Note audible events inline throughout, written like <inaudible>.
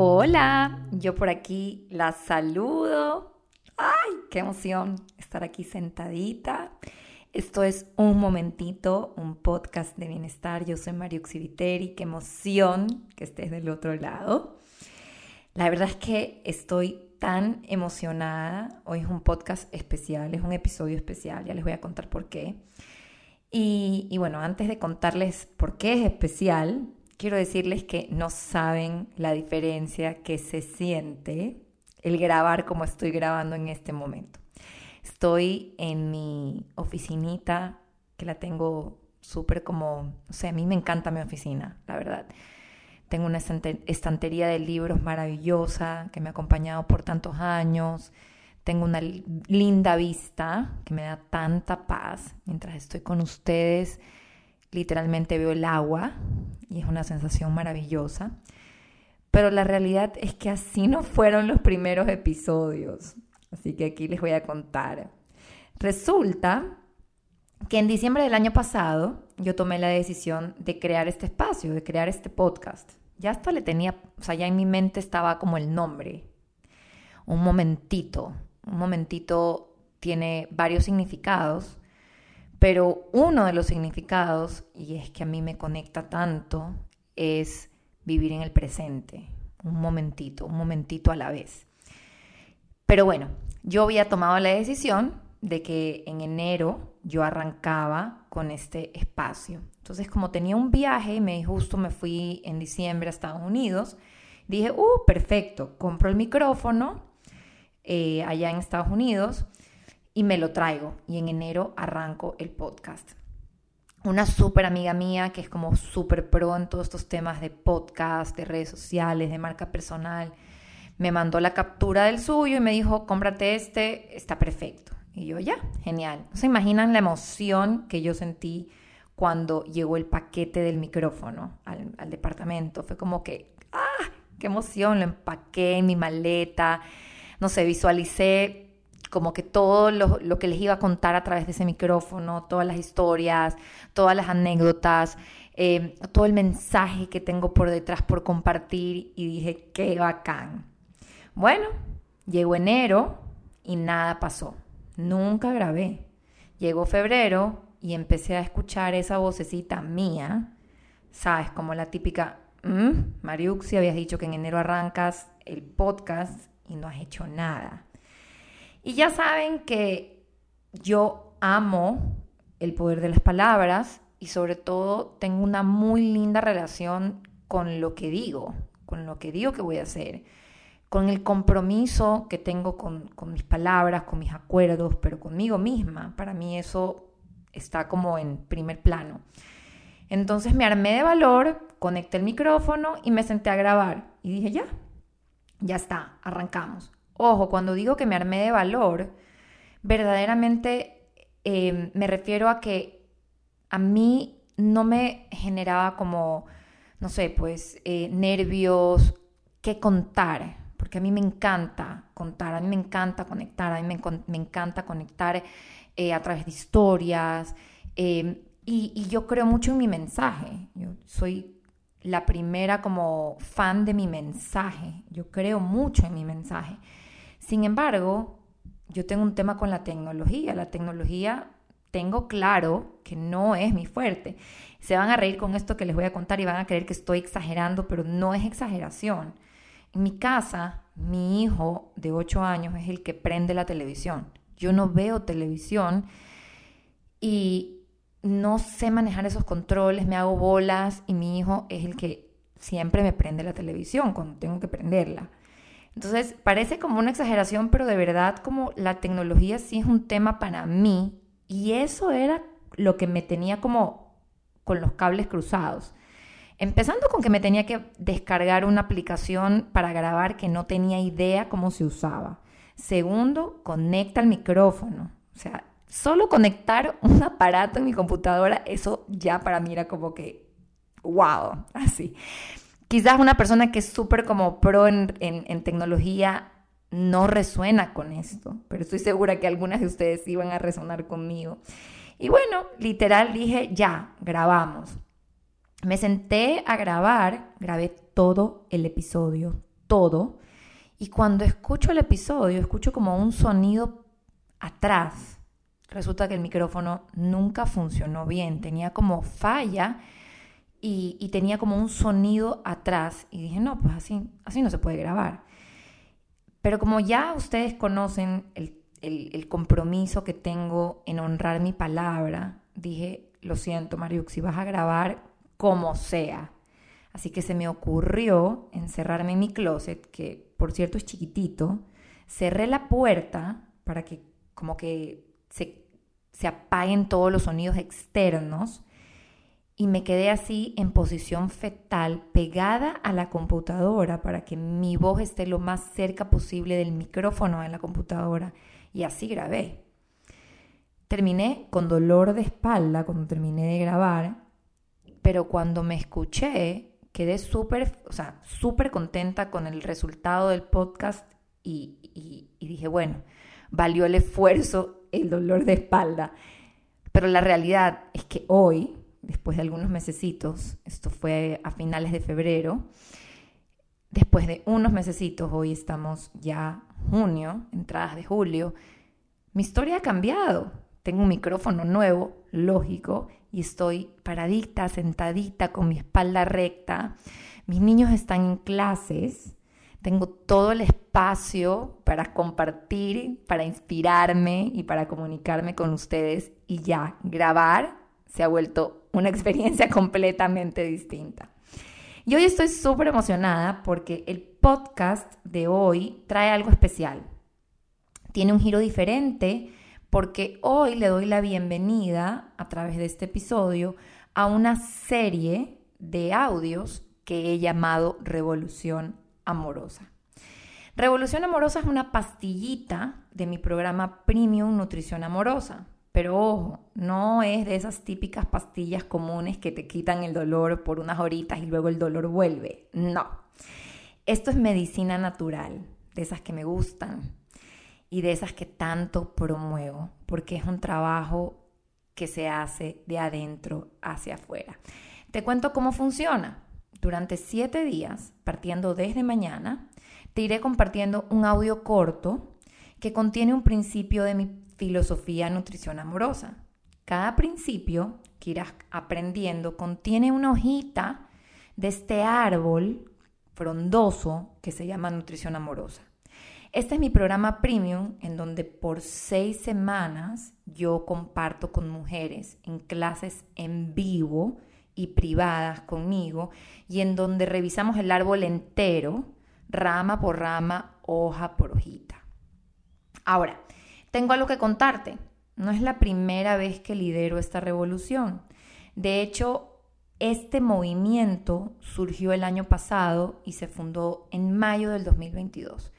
Hola, yo por aquí la saludo. ¡Ay, qué emoción estar aquí sentadita! Esto es Un Momentito, un podcast de bienestar. Yo soy Mario Xiviteri. Qué emoción que estés del otro lado. La verdad es que estoy tan emocionada. Hoy es un podcast especial, es un episodio especial. Ya les voy a contar por qué. Y, y bueno, antes de contarles por qué es especial, quiero decirles que no saben la diferencia que se siente el grabar como estoy grabando en este momento. Estoy en mi oficinita, que la tengo súper como, o sea, a mí me encanta mi oficina, la verdad. Tengo una estantería de libros maravillosa que me ha acompañado por tantos años. Tengo una linda vista que me da tanta paz mientras estoy con ustedes literalmente veo el agua y es una sensación maravillosa. Pero la realidad es que así no fueron los primeros episodios. Así que aquí les voy a contar. Resulta que en diciembre del año pasado yo tomé la decisión de crear este espacio, de crear este podcast. Ya hasta le tenía, o sea, ya en mi mente estaba como el nombre. Un momentito. Un momentito tiene varios significados pero uno de los significados, y es que a mí me conecta tanto, es vivir en el presente, un momentito, un momentito a la vez. Pero bueno, yo había tomado la decisión de que en enero yo arrancaba con este espacio. Entonces, como tenía un viaje, me justo me fui en diciembre a Estados Unidos, dije, uh, perfecto, compro el micrófono eh, allá en Estados Unidos y me lo traigo. Y en enero arranco el podcast. Una súper amiga mía que es como súper pro en todos estos temas de podcast, de redes sociales, de marca personal, me mandó la captura del suyo y me dijo, cómprate este, está perfecto. Y yo, ya, genial. ¿No se imaginan la emoción que yo sentí cuando llegó el paquete del micrófono al, al departamento? Fue como que, ¡ah! ¡Qué emoción! Lo empaqué en mi maleta. No sé, visualicé como que todo lo, que les iba a contar a través de ese micrófono, todas las historias, todas las anécdotas, eh, todo el mensaje que tengo por detrás por compartir y dije, qué bacán. Bueno, llegó enero y nada pasó. Nunca grabé. Llegó febrero y empecé a escuchar esa vocecita mía, ¿sabes? Como la típica, mmm, Mariuxi, habías dicho que en enero arrancas el podcast y no has hecho nada. Y ya saben que yo amo el poder de las palabras y sobre todo tengo una muy linda relación con lo que digo, con lo que digo que voy a hacer, con el compromiso que tengo con, mis palabras, con mis acuerdos, pero conmigo misma. Para mí eso está como en primer plano. Entonces me armé de valor, conecté el micrófono y me senté a grabar. Y dije, ya, ya está, arrancamos. Ojo, cuando digo que me armé de valor, verdaderamente eh, me refiero a que a mí no me generaba como, no sé, pues eh, nervios, qué contar, porque a mí me encanta contar, a mí me encanta conectar, a mí me, encanta conectar eh, a través de historias, y, y, yo creo mucho en mi mensaje, yo soy la primera como fan de mi mensaje, yo creo mucho en mi mensaje. Sin embargo, yo tengo un tema con la tecnología. La tecnología tengo claro que no es mi fuerte. Se van a reír con esto que les voy a contar y van a creer que estoy exagerando, pero no es exageración. En mi casa, mi hijo de 8 años es el que prende la televisión. Yo no veo televisión y no sé manejar esos controles, me hago bolas y mi hijo es el que siempre me prende la televisión cuando tengo que prenderla. Entonces, parece como una exageración, pero de verdad como la tecnología sí es un tema para mí y eso era lo que me tenía como con los cables cruzados. Empezando con que me tenía que descargar una aplicación para grabar que no tenía idea cómo se usaba. Segundo, conecta el micrófono. O sea, solo conectar un <laughs> aparato en mi computadora, eso ya para mí era como que, wow, así. Quizás una persona que es súper como pro en, tecnología no resuena con esto, pero estoy segura que algunas de ustedes iban a resonar conmigo. Y bueno, literal dije, ya, grabamos. Me senté a grabar, grabé todo el episodio, todo. Y cuando escucho el episodio, escucho como un sonido atrás. Resulta que el micrófono nunca funcionó bien, tenía como falla y, tenía como un sonido atrás. Y dije, no, pues así, así no se puede grabar. Pero como ya ustedes conocen el, el compromiso que tengo en honrar mi palabra, dije, lo siento, Mariux, si vas a grabar como sea. Así que se me ocurrió encerrarme en mi closet, que por cierto es chiquitito, cerré la puerta para que como que se, se apaguen todos los sonidos externos y me quedé así en posición fetal, pegada a la computadora para que mi voz esté lo más cerca posible del micrófono en la computadora. Y así grabé. Terminé con dolor de espalda cuando terminé de grabar, pero cuando me escuché, quedé súper, o sea, súper contenta con el resultado del podcast y, y dije, bueno, valió el esfuerzo, el dolor de espalda. Pero la realidad es que hoy, después de algunos mesecitos, esto fue a finales de febrero, después de unos mesecitos, hoy estamos ya junio, entradas de julio, mi historia ha cambiado. Tengo un micrófono nuevo, lógico, y estoy paradita, sentadita, con mi espalda recta. Mis niños están en clases, tengo todo el espacio para compartir, para inspirarme y para comunicarme con ustedes y ya, grabar se ha vuelto una <laughs> experiencia completamente distinta. Y hoy estoy súper emocionada porque el podcast de hoy trae algo especial. Tiene un giro diferente porque hoy le doy la bienvenida a través de este episodio a una serie de audios que he llamado Revolución Amorosa. Revolución Amorosa es una pastillita de mi programa Premium Nutrición Amorosa. Pero ojo, no es de esas típicas pastillas comunes que te quitan el dolor por unas horitas y luego el dolor vuelve. No. Esto es medicina natural, de esas que me gustan y de esas que tanto promuevo, porque es un trabajo que se hace de adentro hacia afuera. Te cuento cómo funciona. Durante siete días, partiendo desde mañana, te iré compartiendo un audio corto que contiene un principio de mi filosofía nutrición amorosa. Cada principio que irás aprendiendo contiene una hojita de este árbol frondoso que se llama nutrición amorosa. Este es mi programa premium en donde por seis semanas yo comparto con mujeres en clases en vivo y privadas conmigo y en donde revisamos el árbol entero, rama por rama, hoja por hojita. Ahora, tengo algo que contarte. No es la primera vez que lidero esta revolución. De hecho, este movimiento surgió el año pasado y se fundó en mayo del 2022,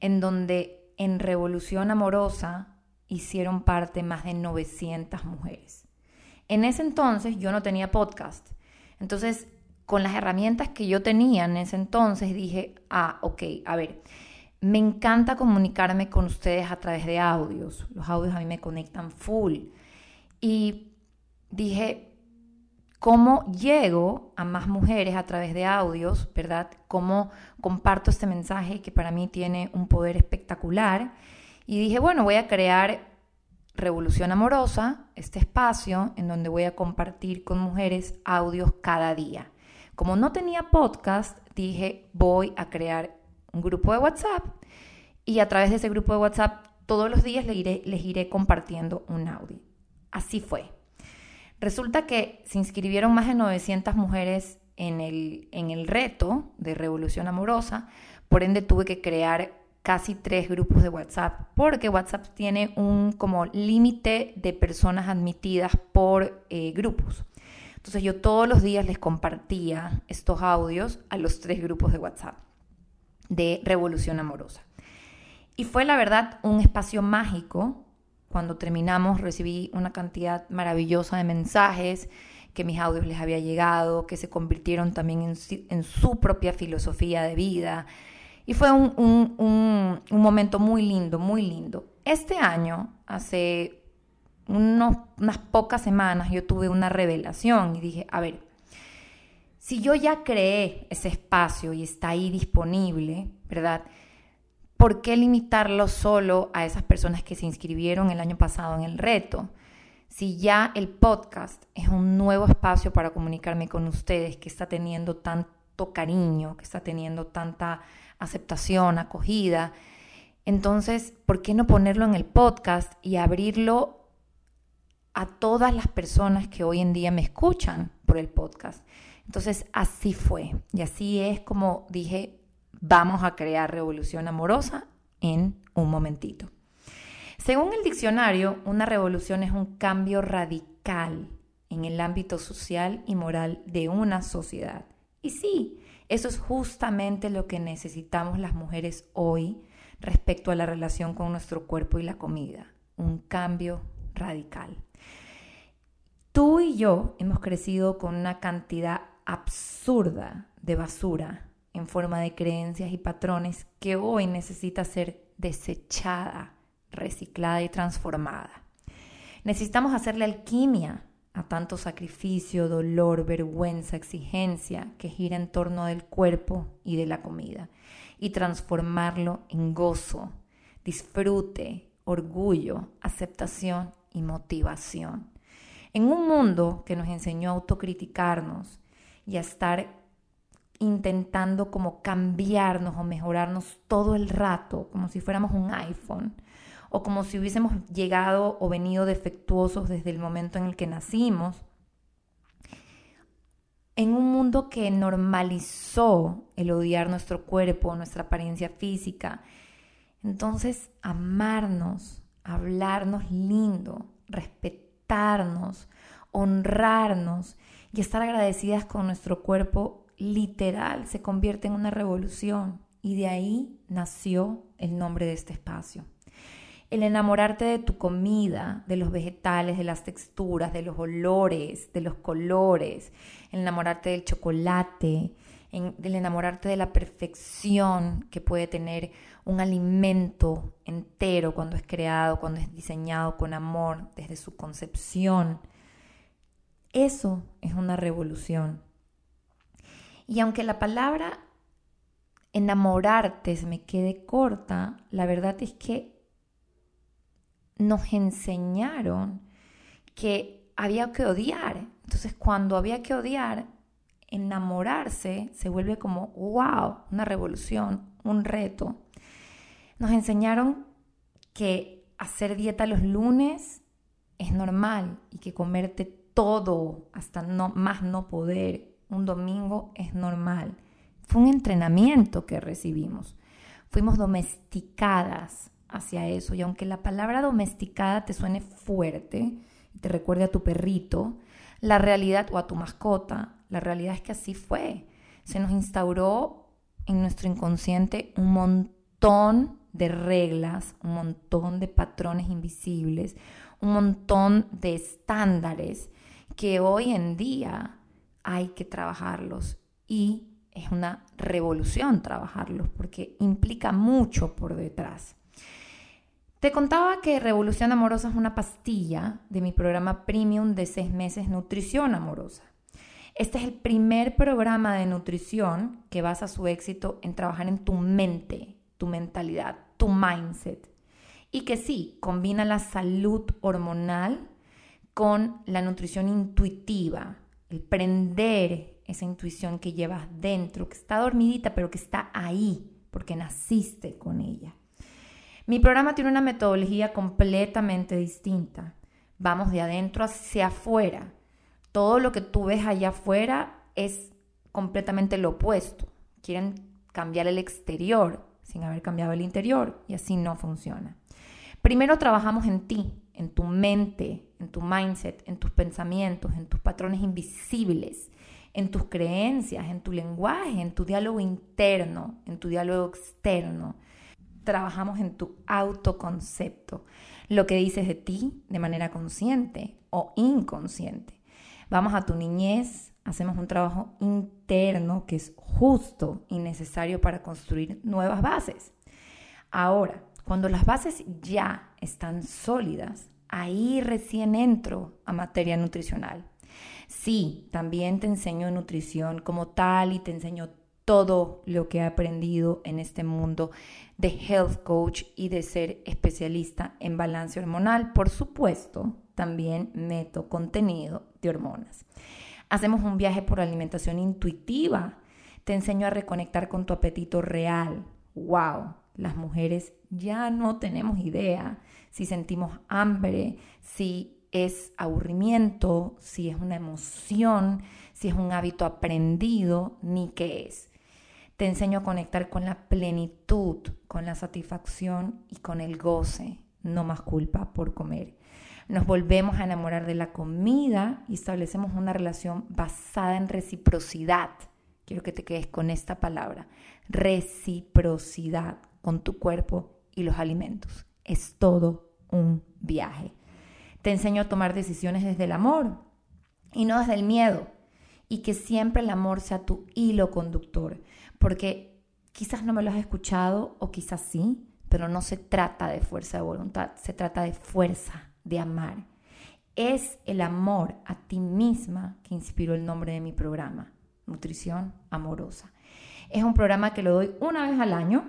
en donde en Revolución Amorosa hicieron parte más de 900 mujeres. En ese entonces yo no tenía podcast. Entonces, con las herramientas que yo tenía en ese entonces, dije, ah, ok, a ver, me encanta comunicarme con ustedes a través de audios. Los audios a mí me conectan full. Y dije, ¿cómo llego a más mujeres a través de audios, verdad? ¿Cómo comparto este mensaje que para mí tiene un poder espectacular? Y dije, bueno, voy a crear Revolución Amorosa, este espacio en donde voy a compartir con mujeres audios cada día. Como no tenía podcast, dije, voy a crear un grupo de WhatsApp y a través de ese grupo de WhatsApp todos los días les iré, les iré compartiendo un audio. Así fue. Resulta que se inscribieron más de 900 mujeres en el, en el reto de Revolución Amorosa, por ende tuve que crear casi tres grupos de WhatsApp, porque WhatsApp tiene un como límite de personas admitidas por eh, grupos. Entonces yo todos los días les compartía estos audios a los tres grupos de WhatsApp de Revolución Amorosa. Y fue la verdad un espacio mágico. Cuando terminamos recibí una cantidad maravillosa de mensajes que mis audios les había llegado, que se convirtieron también en, su propia filosofía de vida. Y fue un, momento muy lindo, muy lindo. Este año, hace unas pocas semanas, yo tuve una revelación y dije, a ver, si yo ya creé ese espacio y está ahí disponible, ¿verdad? ¿Por qué limitarlo solo a esas personas que se inscribieron el año pasado en el reto? Si ya el podcast es un nuevo espacio para comunicarme con ustedes, que está teniendo tanto cariño, que está teniendo tanta aceptación, acogida, entonces, ¿por qué no ponerlo en el podcast y abrirlo a todas las personas que hoy en día me escuchan por el podcast? Entonces, así fue. Y así es como dije, vamos a crear revolución amorosa en un momentito. Según el diccionario, una revolución es un cambio radical en el ámbito social y moral de una sociedad. Y sí, eso es justamente lo que necesitamos las mujeres hoy respecto a la relación con nuestro cuerpo y la comida. Un cambio radical. Tú y yo hemos crecido con una cantidad absurda de basura en forma de creencias y patrones que hoy necesita ser desechada, reciclada y transformada. Necesitamos hacerle alquimia a tanto sacrificio, dolor, vergüenza, exigencia que gira en torno del cuerpo y de la comida y transformarlo en gozo, disfrute, orgullo, aceptación y motivación. En un mundo que nos enseñó a autocriticarnos y a estar intentando como cambiarnos o mejorarnos todo el rato, como si fuéramos un iPhone, o como si hubiésemos llegado o venido defectuosos desde el momento en el que nacimos, en un mundo que normalizó el odiar nuestro cuerpo, nuestra apariencia física. Entonces, amarnos, hablarnos lindo, honrarnos y estar agradecidas con nuestro cuerpo literal se convierte en una revolución y de ahí nació el nombre de este espacio. El enamorarte de tu comida, de los vegetales, de las texturas, de los olores, de los colores, el enamorarte del chocolate, el enamorarte de la perfección que puede tener un alimento entero cuando es creado, cuando es diseñado con amor, desde su concepción. Eso es una revolución. Y aunque la palabra enamorarte se me quede corta, la verdad es que nos enseñaron que había que odiar. Entonces cuando había que odiar, enamorarse se vuelve como, wow, una revolución, un reto. Nos enseñaron que hacer dieta los lunes es normal y que comerte todo hasta no, más no poder un domingo es normal. Fue un entrenamiento que recibimos. Fuimos domesticadas hacia eso. Y aunque la palabra domesticada te suene fuerte, te recuerde a tu perrito, la realidad, o a tu mascota, la realidad es que así fue. Se nos instauró en nuestro inconsciente un montón de reglas, un montón de patrones invisibles, un montón de estándares que hoy en día hay que trabajarlos y es una revolución trabajarlos porque implica mucho por detrás. Te contaba que Revolución Amorosa es una pastilla de mi programa premium de seis meses Nutrición Amorosa. Este es el primer programa de nutrición que basa su éxito en trabajar en tu mente, tu mentalidad, tu mindset. Y que sí, combina la salud hormonal con la nutrición intuitiva, el prender esa intuición que llevas dentro, que está dormidita, pero que está ahí, porque naciste con ella. Mi programa tiene una metodología completamente distinta. Vamos de adentro hacia afuera. Todo lo que tú ves allá afuera es completamente lo opuesto. Quieren cambiar el exterior sin haber cambiado el interior y así no funciona. Primero trabajamos en ti, en tu mente, en tu mindset, en tus pensamientos, en tus patrones invisibles, en tus creencias, en tu lenguaje, en tu diálogo interno, en tu diálogo externo trabajamos en tu autoconcepto, lo que dices de ti de manera consciente o inconsciente. Vamos a tu niñez, hacemos un trabajo interno que es justo y necesario para construir nuevas bases. Ahora, cuando las bases ya están sólidas, ahí recién entro a materia nutricional. Sí, también te enseño nutrición como tal y te enseño todo lo que he aprendido en este mundo de health coach y de ser especialista en balance hormonal. Por supuesto, también meto contenido de hormonas. Hacemos un viaje por alimentación intuitiva. Te enseño a reconectar con tu apetito real. ¡Wow! Las mujeres ya no tenemos idea si sentimos hambre, si es aburrimiento, si es una emoción, si es un hábito aprendido, ni qué es. Te enseño a conectar con la plenitud, con la satisfacción y con el goce. No más culpa por comer. Nos volvemos a enamorar de la comida y establecemos una relación basada en reciprocidad. Quiero que te quedes con esta palabra. Reciprocidad con tu cuerpo y los alimentos. Es todo un viaje. Te enseño a tomar decisiones desde el amor y no desde el miedo. Y que siempre el amor sea tu hilo conductor. Porque quizás no me lo has escuchado o quizás sí, pero no se trata de fuerza de voluntad, se trata de fuerza de amar. Es el amor a ti misma que inspiró el nombre de mi programa, Nutrición Amorosa. Es un programa que lo doy una vez al año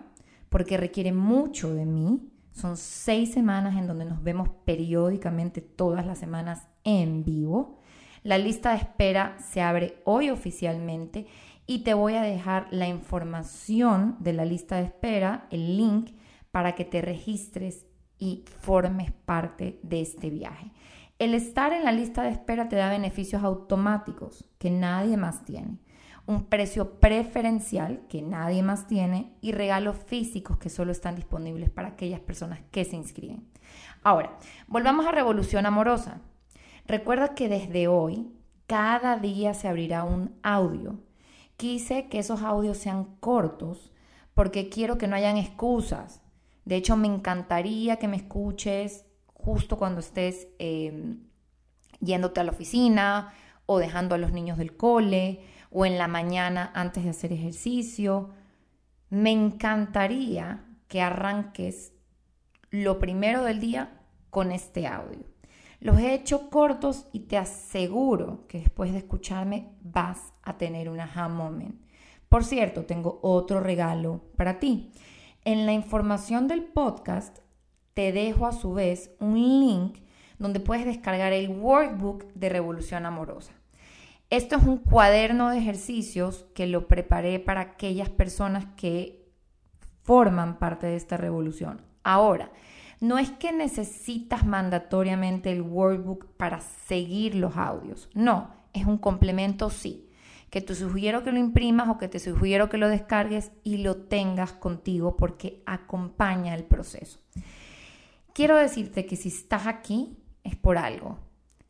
porque requiere mucho de mí. Son seis semanas en donde nos vemos periódicamente todas las semanas en vivo. La lista de espera se abre hoy oficialmente y te voy a dejar la información de la lista de espera, el link, para que te registres y formes parte de este viaje. El estar en la lista de espera te da beneficios automáticos que nadie más tiene, un precio preferencial que nadie más tiene y regalos físicos que solo están disponibles para aquellas personas que se inscriben. Ahora, volvamos a Revolución Amorosa. Recuerda que desde hoy, cada día se abrirá un audio. Quise que esos audios sean cortos porque quiero que no hayan excusas de hecho, me encantaría que me escuches justo cuando estés em, yéndote a la oficina o dejando a los niños del cole o en la mañana antes de hacer ejercicio. Me encantaría que arranques lo primero del día con este audio. Los he hecho cortos y te aseguro que después de escucharme vas a tener un aha moment. Por cierto, tengo otro regalo para ti. En la información del podcast te dejo a su vez un link donde puedes descargar el workbook de Revolución Amorosa. Esto es un cuaderno de ejercicios que lo preparé para aquellas personas que forman parte de esta revolución. Ahora, no es que necesitas mandatoriamente el workbook para seguir los audios, no, es un complemento sí que te sugiero que lo imprimas o que te sugiero que lo descargues y lo tengas contigo porque acompaña el proceso. Quiero decirte que si estás aquí es por algo,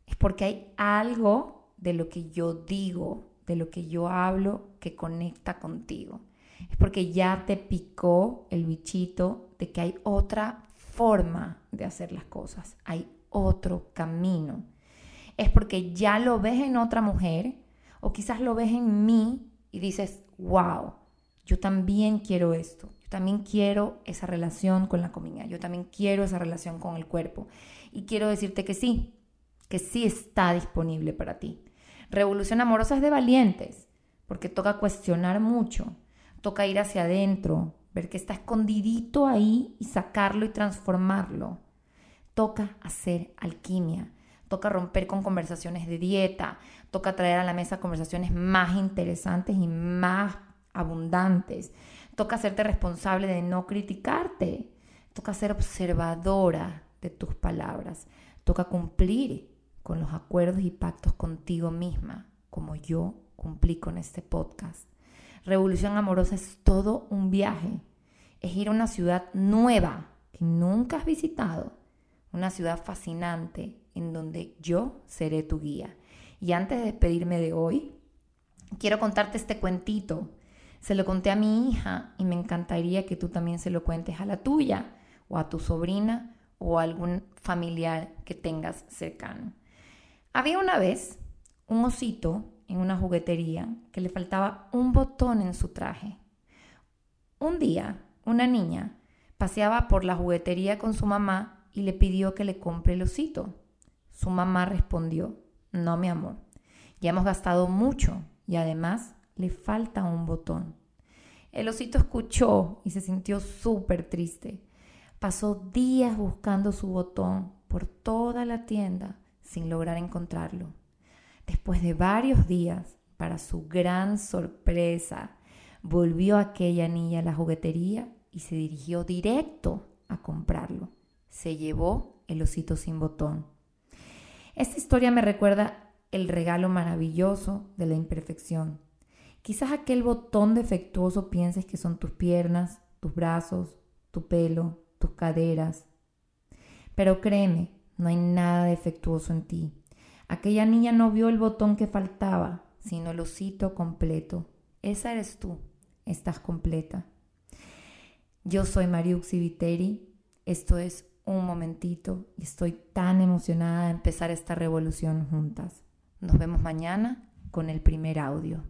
es porque hay algo de lo que yo digo, de lo que yo hablo que conecta contigo. Es porque ya te picó el bichito de que hay otra forma de hacer las cosas, hay otro camino. Es porque ya lo ves en otra mujer, o quizás lo ves en mí y dices, wow, yo también quiero esto. Yo también quiero esa relación con la comida. Yo también quiero esa relación con el cuerpo. Y quiero decirte que sí, que sí está disponible para ti. Revolución amorosa es de valientes, porque toca cuestionar mucho, toca ir hacia adentro, ver que está escondidito ahí y sacarlo y transformarlo. Toca hacer alquimia, toca romper con conversaciones de dieta, toca traer a la mesa conversaciones más interesantes y más abundantes, toca hacerte responsable de no criticarte, toca ser observadora de tus palabras, toca cumplir con los acuerdos y pactos contigo misma, como yo cumplí con este podcast. Revolución amorosa es todo un viaje, es ir a una ciudad nueva que nunca has visitado, una ciudad fascinante en donde yo seré tu guía. Y antes de despedirme de hoy, quiero contarte este cuentito. Se lo conté a mi hija y me encantaría que tú también se lo cuentes a la tuya o a tu sobrina o a algún familiar que tengas cercano. Había una vez un osito en una juguetería que le faltaba un botón en su traje. Un día, una niña paseaba por la juguetería con su mamá y le pidió que le compre el osito. Su mamá respondió, no, mi amor, ya hemos gastado mucho y además le falta un botón. El osito escuchó y se sintió súper triste. Pasó días buscando su botón por toda la tienda sin lograr encontrarlo. Después de varios días, para su gran sorpresa, volvió aquella niña a la juguetería y se dirigió directo a comprarlo. Se llevó el osito sin botón. Esta historia me recuerda el regalo maravilloso de la imperfección. Quizás aquel botón defectuoso pienses que son tus piernas, tus brazos, tu pelo, tus caderas. Pero créeme, no hay nada defectuoso en ti. Aquella niña no vio el botón que faltaba, sino el osito completo. Esa eres tú. Estás completa. Yo soy Mariuxi Viteri. Esto es un momentito y estoy tan emocionada de empezar esta revolución juntas. Nos vemos mañana con el primer audio.